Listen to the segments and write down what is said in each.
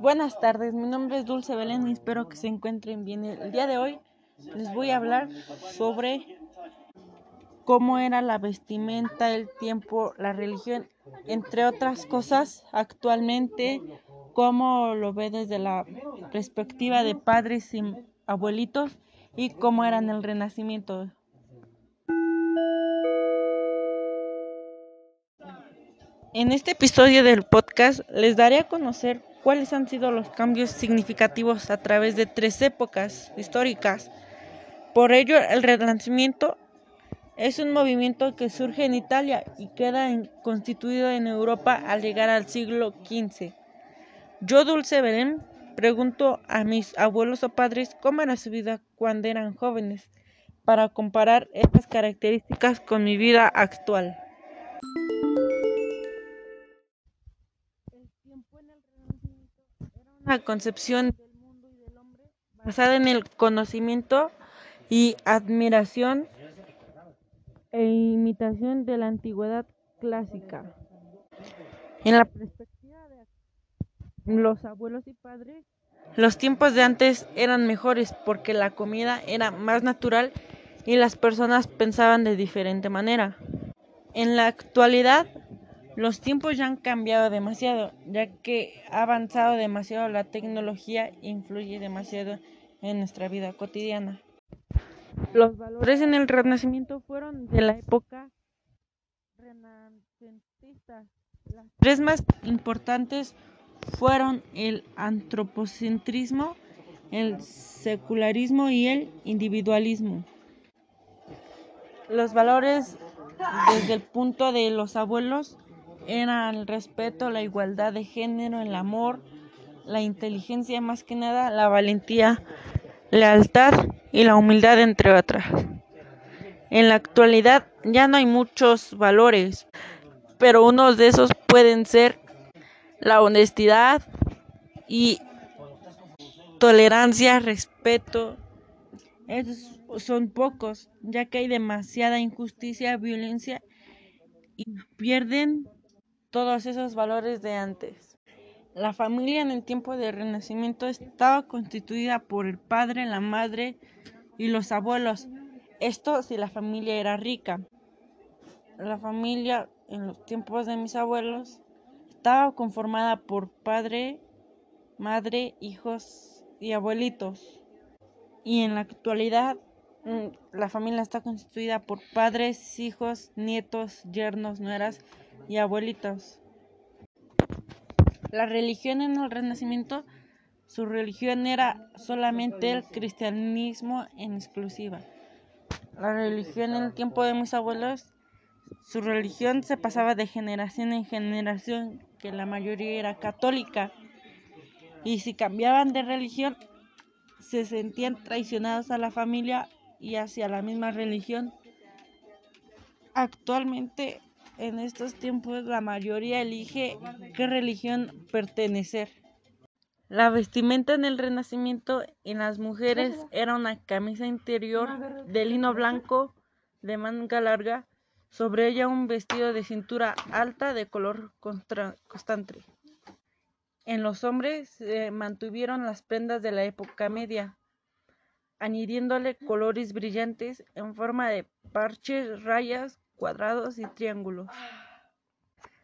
Buenas tardes, mi nombre es Dulce Belén y espero que se encuentren bien. El día de hoy les voy a hablar sobre cómo era la vestimenta, el tiempo, la religión, entre otras cosas, actualmente, cómo lo ve desde la perspectiva de padres y abuelitos y cómo era el Renacimiento. En este episodio del podcast les daré a conocer cuáles han sido los cambios significativos a través de tres épocas históricas. Por ello, el Renacimiento es un movimiento que surge en Italia y queda constituido en Europa al llegar al siglo XV. Yo, Dulce Belén, pregunto a mis abuelos o padres cómo era su vida cuando eran jóvenes, para comparar estas características con mi vida actual. Una concepción del mundo y del hombre basada en el conocimiento y admiración e imitación de la antigüedad clásica. En la perspectiva de los abuelos y padres, los tiempos de antes eran mejores porque la comida era más natural y las personas pensaban de diferente manera. En la actualidad, los tiempos ya han cambiado demasiado, ya que ha avanzado demasiado la tecnología influye demasiado en nuestra vida cotidiana. Los valores en el Renacimiento fueron de la época renacentista. Las tres más importantes fueron el antropocentrismo, el secularismo y el individualismo. Los valores desde el punto de los abuelos eran el respeto, la igualdad de género, el amor, la inteligencia más que nada, la valentía, lealtad y la humildad, entre otras. En la actualidad ya no hay muchos valores, pero unos de esos pueden ser la honestidad y tolerancia, respeto. Esos son pocos, ya que hay demasiada injusticia, violencia y pierden todos esos valores de antes. La familia en el tiempo del Renacimiento estaba constituida por el padre, la madre y los abuelos. Esto si la familia era rica. La familia en los tiempos de mis abuelos estaba conformada por padre, madre, hijos y abuelitos. Y en la actualidad mm, la familia está constituida por padres, hijos, nietos, yernos, nueras y abuelitos. La religión en el Renacimiento, su religión era solamente el cristianismo en exclusiva. La religión en el tiempo de mis abuelos, su religión se pasaba de generación en generación, que la mayoría era católica. Y si cambiaban de religión, se sentían traicionados a la familia y hacia la misma religión. Actualmente en estos tiempos la mayoría elige qué religión pertenecer. La vestimenta en el Renacimiento en las mujeres era una camisa interior de lino blanco de manga larga, sobre ella un vestido de cintura alta de color constante. En los hombres se mantuvieron las prendas de la época media, añadiéndole colores brillantes en forma de parches, rayas, cuadrados y triángulos.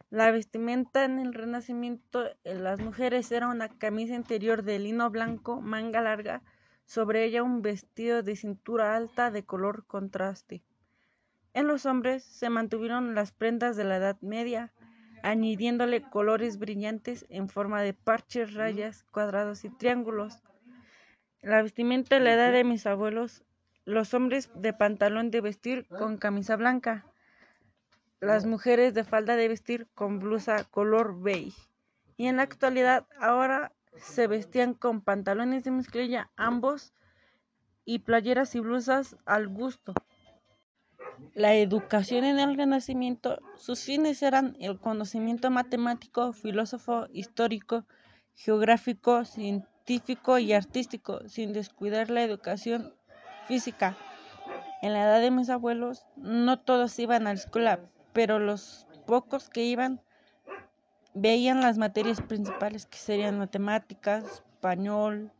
La vestimenta en el Renacimiento en las mujeres era una camisa interior de lino blanco, manga larga, sobre ella un vestido de cintura alta de color contraste. En los hombres se mantuvieron las prendas de la Edad Media, añadiéndole colores brillantes en forma de parches, rayas, cuadrados y triángulos. La vestimenta de la edad de mis abuelos, los hombres de pantalón de vestir con camisa blanca, las mujeres de falda de vestir con blusa color beige. Y en la actualidad ahora se vestían con pantalones de mezclilla ambos y playeras y blusas al gusto. La educación en el Renacimiento, sus fines eran el conocimiento matemático, filósofo, histórico, geográfico, científico y artístico, sin descuidar la educación física. En la edad de mis abuelos, no todos iban a la escuela, pero los pocos que iban veían las materias principales que serían matemáticas, español,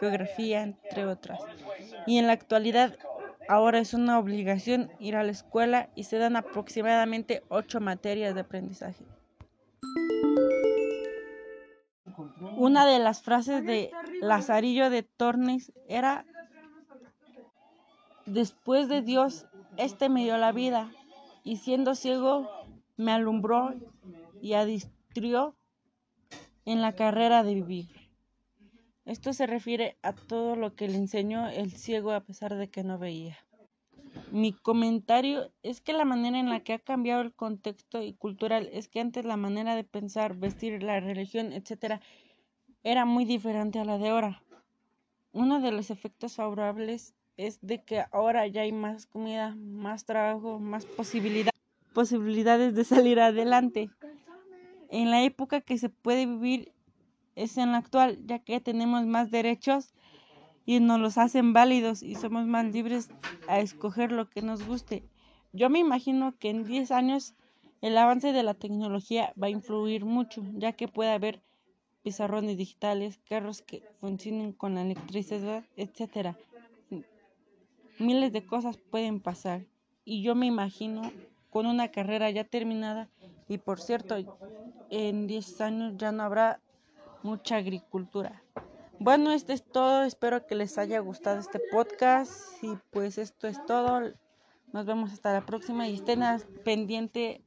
geografía, entre otras. Y en la actualidad ahora es una obligación ir a la escuela y se dan aproximadamente ocho materias de aprendizaje. Una de las frases de Lazarillo de Tornes era, después de Dios, este me dio la vida, y siendo ciego me alumbró y adistrió en la carrera de vivir. Esto se refiere a todo lo que le enseñó el ciego a pesar de que no veía. Mi comentario es que la manera en la que ha cambiado el contexto y cultural es que antes la manera de pensar, vestir, la religión, etcétera, era muy diferente a la de ahora. Uno de los efectos favorables es de que ahora ya hay más comida, más trabajo, más posibilidad, posibilidades de salir adelante. En la época que se puede vivir es en la actual, ya que tenemos más derechos y nos los hacen válidos y somos más libres a escoger lo que nos guste. Yo me imagino que en 10 años el avance de la tecnología va a influir mucho, ya que puede haber pizarrones digitales, carros que funcionen con electricidad, etcétera. Miles de cosas pueden pasar y yo me imagino con una carrera ya terminada y por cierto, en 10 años ya no habrá mucha agricultura. Bueno, esto es todo. Espero que les haya gustado este podcast. Y pues esto es todo. Nos vemos hasta la próxima y estén pendiente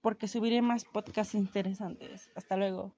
porque subiré más podcasts interesantes. Hasta luego.